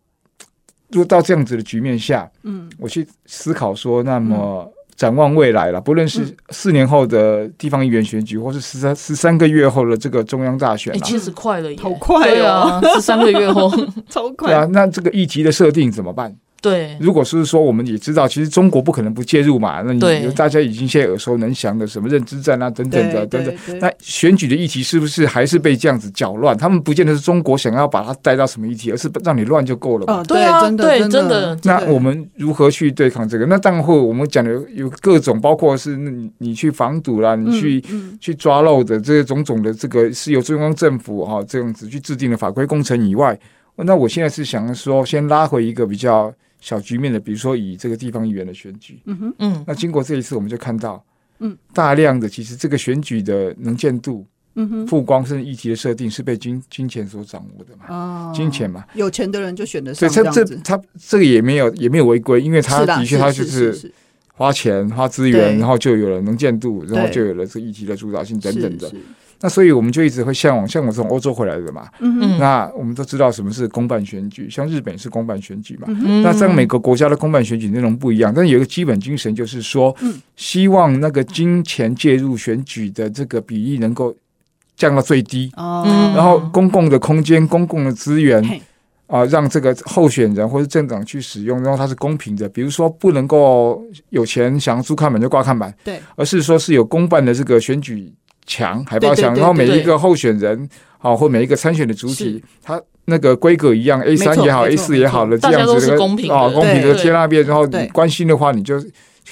如果到这样子的局面下，嗯，我去思考说，那么。嗯展望未来了，不论是四年后的地方议员选举，或是十三十三个月后的这个中央大选，哎，其实快了，好快啊！十三个月后，超快。对啊，那这个议题的设定怎么办？对，如果是说我们也知道，其实中国不可能不介入嘛。那你大家已经现在耳熟能详的什么认知战啊，等等的等等。那选举的议题是不是还是被这样子搅乱？他们不见得是中国想要把它带到什么议题，而是让你乱就够了嘛。哦，对啊，真的，对，真的。那我们如何去对抗这个？那当然会，我们讲的有各种，包括是你你去防堵啦，你去去抓漏的这些种种的这个是由中央政府哈这样子去制定的法规工程以外。那我现在是想说，先拉回一个比较小局面的，比如说以这个地方议员的选举，嗯哼，嗯，那经过这一次，我们就看到，嗯，大量的其实这个选举的能见度。嗯哼，曝光甚至议题的设定是被金金钱所掌握的嘛？哦，金钱嘛，有钱的人就选的是这样子。这他这个也没有也没有违规，因为他的确他就是花钱花资源，然后就有了能见度，然后就有了这议题的主导性等等的。那所以我们就一直会向往，像我从欧洲回来的嘛，那我们都知道什么是公办选举，像日本是公办选举嘛，嗯、那在每个国家的公办选举内容不一样，但有一个基本精神就是说，嗯、希望那个金钱介入选举的这个比例能够。降到最低，哦，然后公共的空间、公共的资源啊，让这个候选人或者政党去使用，然后它是公平的。比如说，不能够有钱想要租看板就挂看板，对，而是说是有公办的这个选举墙、海报墙，然后每一个候选人啊，或每一个参选的主体，他那个规格一样，A 三也好，A 四也好的这样子的公平啊，公平的贴那边，然后你关心的话，你就。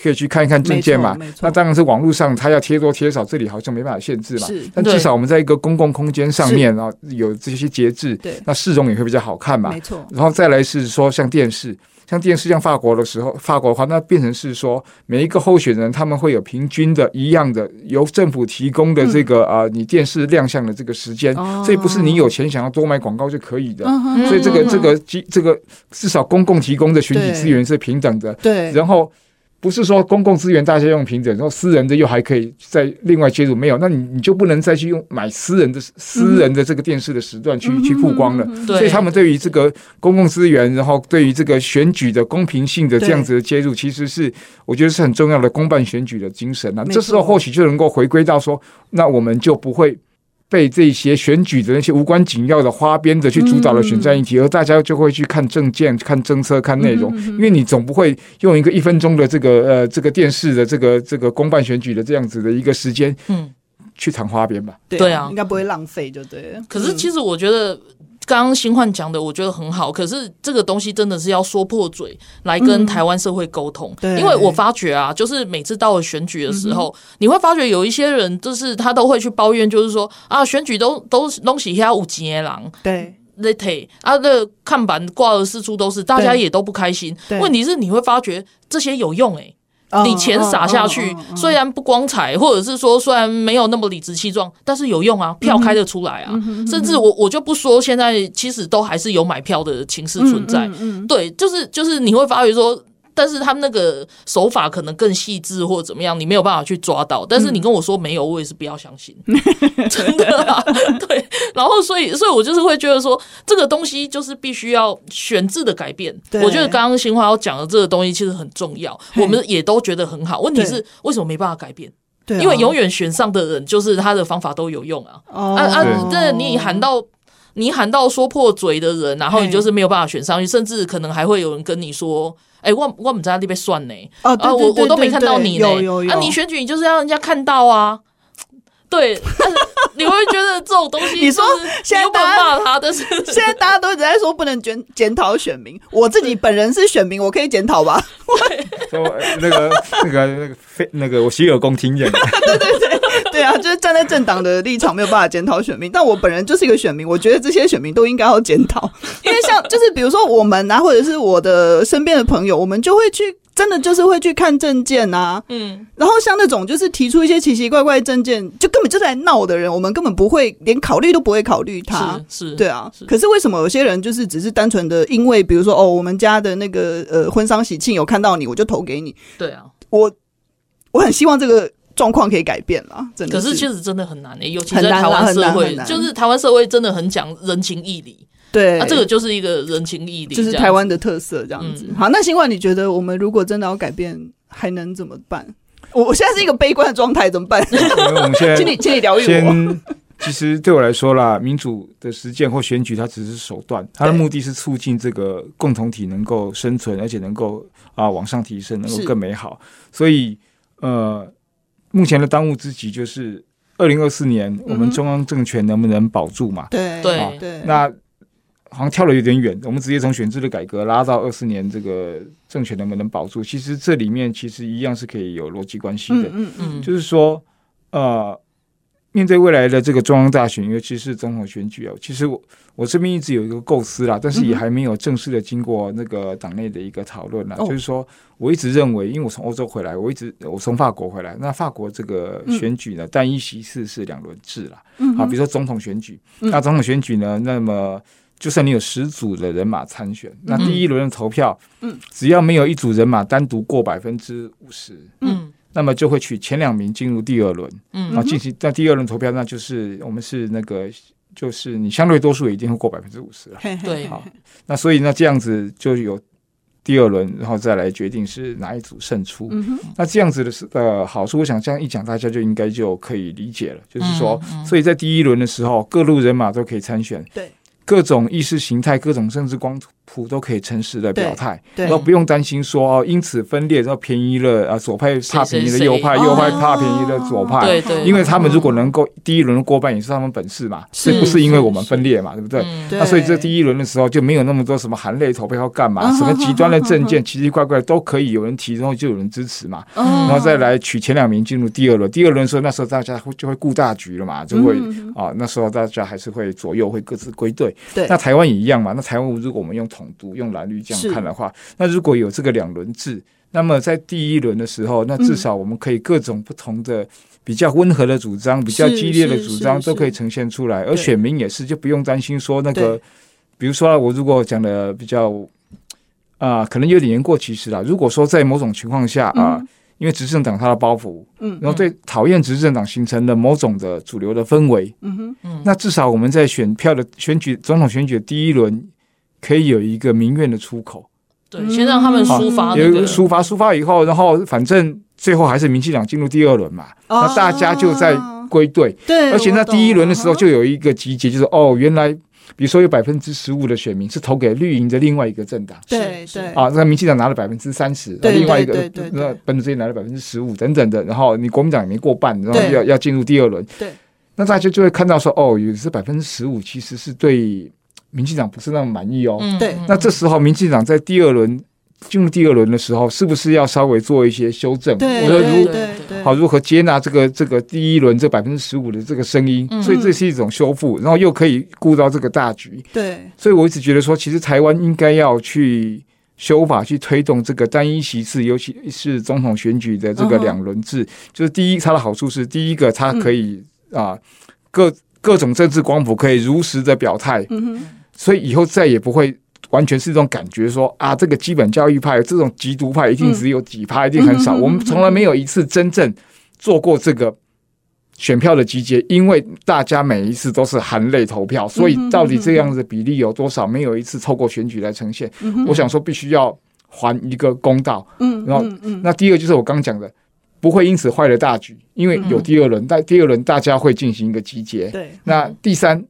可以去看一看证件嘛？那当然是网络上他要贴多贴少，这里好像没办法限制嘛。但至少我们在一个公共空间上面啊，有这些节制，那市容也会比较好看嘛。没错。然后再来是说，像电视，像电视，像法国的时候，法国的话，那变成是说每一个候选人他们会有平均的一样的由政府提供的这个啊，你电视亮相的这个时间，这不是你有钱想要多买广告就可以的。所以这个这个这个至少公共提供的选举资源是平等的。对。然后。不是说公共资源大家用平整，然后私人的又还可以再另外接入，没有，那你你就不能再去用买私人的私人的这个电视的时段去、嗯、去曝光了。所以他们对于这个公共资源，然后对于这个选举的公平性的这样子的介入，其实是我觉得是很重要的公办选举的精神啊。这时候或许就能够回归到说，那我们就不会。被这些选举的那些无关紧要的花边的去主导了选战议题，而大家就会去看政见、看政策、看内容，因为你总不会用一个一分钟的这个呃这个电视的这个这个公办选举的这样子的一个时间，嗯，去谈花边吧？对啊，应该不会浪费，就对了。可是其实我觉得。刚刚新焕讲的，我觉得很好。可是这个东西真的是要说破嘴来跟台湾社会沟通。嗯、对，因为我发觉啊，就是每次到了选举的时候，嗯、你会发觉有一些人，就是他都会去抱怨，就是说啊，选举都都东西下五几年狼，对，那腿啊，那看板挂的四处都是，大家也都不开心。问题是你会发觉这些有用诶、欸。你钱撒下去，虽然不光彩，或者是说虽然没有那么理直气壮，但是有用啊，票开得出来啊。甚至我我就不说，现在其实都还是有买票的情势存在。对，就是就是你会发觉说。但是他们那个手法可能更细致或者怎么样，你没有办法去抓到。但是你跟我说没有，我也是不要相信，真的啊。对，然后所以，所以我就是会觉得说，这个东西就是必须要选字的改变。我觉得刚刚新华要讲的这个东西其实很重要，我们也都觉得很好。问题是为什么没办法改变？对，因为永远选上的人就是他的方法都有用啊。哦、啊啊！这你喊到你喊到说破嘴的人，然后你就是没有办法选上去，甚至可能还会有人跟你说。哎，我我们在那边算呢，啊，我我都没看到你呢，啊，你选举你就是要让人家看到啊，对，但是 你会觉得这种东西，你说现在大家骂他的是，现在大家都一直在说不能检检讨选民，我自己本人是选民，我可以检讨吧？说那个那个那个非那个我洗耳恭听，对对对。对啊，就是站在政党的立场没有办法检讨选民，但我本人就是一个选民，我觉得这些选民都应该要检讨，因为像就是比如说我们啊，或者是我的身边的朋友，我们就会去真的就是会去看证件啊，嗯，然后像那种就是提出一些奇奇怪怪证件，就根本就在闹的人，我们根本不会连考虑都不会考虑他，是，是对啊，是。可是为什么有些人就是只是单纯的因为比如说哦，我们家的那个呃婚丧喜庆有看到你，我就投给你，对啊，我我很希望这个。状况可以改变了，真的。可是确实真的很难诶，尤其在台湾社会，就是台湾社会真的很讲人情义理。对，啊，这个就是一个人情义理，就是台湾的特色这样子。好，那新冠，你觉得我们如果真的要改变，还能怎么办？我我现在是一个悲观的状态，怎么办？我们现在，请你，请你疗愈我。其实对我来说啦，民主的实践或选举，它只是手段，它的目的是促进这个共同体能够生存，而且能够啊往上提升，能够更美好。所以，呃。目前的当务之急就是二零二四年，我们中央政权能不能保住嘛？对对对。那好像跳的有点远，我们直接从选制的改革拉到二四年，这个政权能不能保住？其实这里面其实一样是可以有逻辑关系的。嗯嗯嗯。就是说，呃，面对未来的这个中央大选，尤其是总统选举啊，其实我我这边一直有一个构思啦，但是也还没有正式的经过那个党内的一个讨论啦。就是说，我一直认为，因为我从欧洲回来，我一直我从法国回来，那法国这个选举呢，单一席次是两轮制啦。好，比如说总统选举，那总统选举呢，那么就算你有十组的人马参选，那第一轮的投票，只要没有一组人马单独过百分之五十，嗯。那么就会取前两名进入第二轮，嗯，然后进行在第二轮投票，那就是我们是那个，就是你相对多数也一定会过百分之五十了，对，好，那所以那这样子就有第二轮，然后再来决定是哪一组胜出。嗯，那这样子的是呃好处，我想这样一讲，大家就应该就可以理解了，就是说，所以在第一轮的时候，各路人马都可以参选，对，各种意识形态、各种政治光谱都可以诚实的表态，然后不用担心说哦，因此分裂，然后便宜了啊，左派怕便宜的右派，右派怕便宜的左派，对对，因为他们如果能够第一轮过半，也是他们本事嘛，是不是因为我们分裂嘛，对不对？那所以这第一轮的时候就没有那么多什么含泪投票要干嘛，什么极端的政见奇奇怪怪都可以有人提，然后就有人支持嘛，然后再来取前两名进入第二轮，第二轮的时候那时候大家会就会顾大局了嘛，就会啊那时候大家还是会左右会各自归队，对，那台湾也一样嘛，那台湾如果我们用统独用蓝绿。这样看的话，那如果有这个两轮制，那么在第一轮的时候，那至少我们可以各种不同的比较温和的主张、比较激烈的主张都可以呈现出来，而选民也是就不用担心说那个，比如说我如果讲的比较啊，可能有点言过其实了。如果说在某种情况下啊，因为执政党他的包袱，嗯，然后对讨厌执政党形成了某种的主流的氛围，嗯哼，那至少我们在选票的选举总统选举的第一轮。可以有一个民怨的出口，对，先让他们抒发、那个，有抒发抒发以后，然后反正最后还是民进党进入第二轮嘛，那、哦、大家就在归队，对，而且那第一轮的时候就有一个集结，就是哦，原来比如说有百分之十五的选民是投给绿营的另外一个政党，对对，啊，那民进党拿了百分之三十，另外一个那本土这边拿了百分之十五等等的，然后你国民党也没过半，然后要要进入第二轮，对，那大家就会看到说，哦，有这百分之十五其实是对。民进党不是那么满意哦，对。那这时候，民进党在第二轮进入第二轮的时候，是不是要稍微做一些修正？对，我说如好如何接纳这个这个第一轮这百分之十五的这个声音？所以这是一种修复，然后又可以顾到这个大局。对。所以我一直觉得说，其实台湾应该要去修法，去推动这个单一席次，尤其是总统选举的这个两轮制。就是第一，它的好处是第一个，它可以啊各各种政治光谱可以如实的表态。嗯哼。所以以后再也不会完全是这种感觉说，啊，这个基本教育派这种极独派一定只有几派，一定很少。我们从来没有一次真正做过这个选票的集结，因为大家每一次都是含泪投票，所以到底这样的比例有多少，没有一次透过选举来呈现。我想说，必须要还一个公道。嗯然后，那第二就是我刚讲的，不会因此坏了大局，因为有第二轮，但第二轮大家会进行一个集结。对，那第三。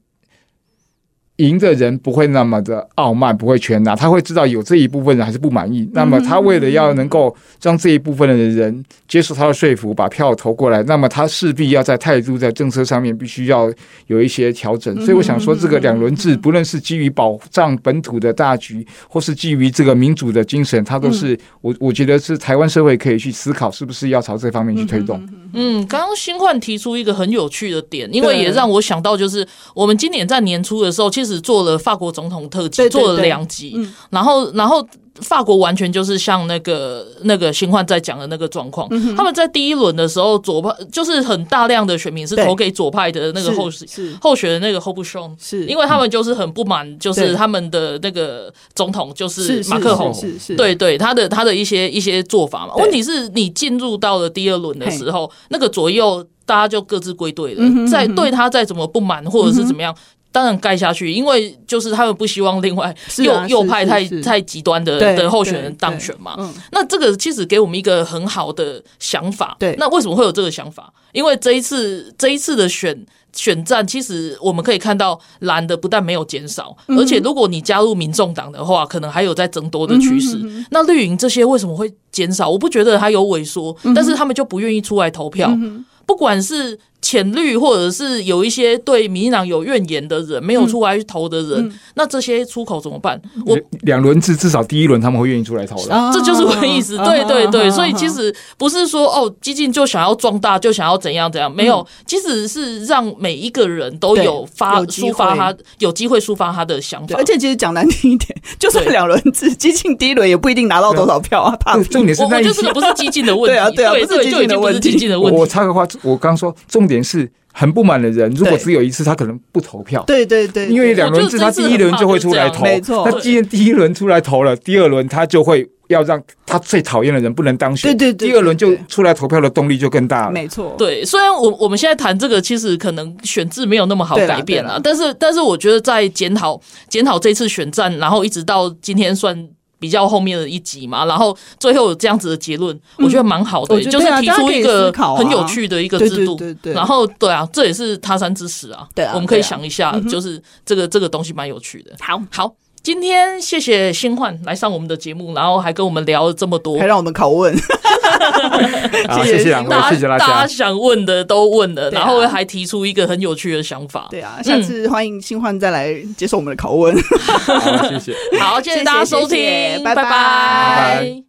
赢的人不会那么的傲慢，不会全拿，他会知道有这一部分人还是不满意。那么他为了要能够让这一部分的人接受他的说服，把票投过来，那么他势必要在态度、在政策上面必须要有一些调整。所以我想说，这个两轮制，不论是基于保障本土的大局，或是基于这个民主的精神，它都是我我觉得是台湾社会可以去思考，是不是要朝这方面去推动。嗯，刚刚新焕提出一个很有趣的点，因为也让我想到，就是我们今年在年初的时候，其实。只做了法国总统特辑，做了两集，嗯、然后，然后法国完全就是像那个那个新焕在讲的那个状况。嗯、他们在第一轮的时候，左派就是很大量的选民是投给左派的那个候是。候选的那个候补生，是。因为他们就是很不满，就是他们的那个总统就是马克宏，是是，对对，他的他的一些一些做法嘛。问题是你进入到了第二轮的时候，那个左右大家就各自归队了，再对他再怎么不满或者是怎么样。当然盖下去，因为就是他们不希望另外右、啊、右派太太极端的的候选人当选嘛。嗯、那这个其实给我们一个很好的想法。对，那为什么会有这个想法？因为这一次这一次的选选战，其实我们可以看到蓝的不但没有减少，嗯、而且如果你加入民众党的话，可能还有在增多的趋势。嗯、那绿营这些为什么会减少？我不觉得它有萎缩，嗯、但是他们就不愿意出来投票。嗯、不管是。浅绿或者是有一些对民进党有怨言的人，没有出来投的人，嗯、那这些出口怎么办？我两轮制至少第一轮他们会愿意出来投的，这就是我的意思。对对对，所以其实不是说哦，激进就想要壮大，就想要怎样怎样，没有，其实是让每一个人都有发抒发他有机会抒发他的想法。而且其实讲难听一点，就算两轮制，激进第一轮也不一定拿到多少票啊。他重点是那就是不是激进的问题，对啊对啊，不是激进的问题。我插个话，我刚说重点是。很不满的人，如果只有一次，他可能不投票。对对对，因为两轮制，他第一轮就会出来投。没错，他既然第一轮出来投了，第二轮他就会要让他最讨厌的人不能当选。对对对，第二轮就出来投票的动力就更大了。没错，对。虽然我我们现在谈这个，其实可能选制没有那么好改变了，但是但是我觉得在检讨检讨这次选战，然后一直到今天算。比较后面的一集嘛，然后最后有这样子的结论，嗯、我觉得蛮好的，就是提出一个很有趣的一个制度。然后对啊，这也是他山之石啊。对啊，我们可以想一下，就是这个这个东西蛮有趣的。好，好。今天谢谢新焕来上我们的节目，然后还跟我们聊了这么多，还让我们拷问。谢谢谢谢大家。大家想问的都问了，然后还提出一个很有趣的想法。对啊，下次欢迎新焕再来接受我们的拷问。好，谢谢。好，谢谢大家收听，拜拜。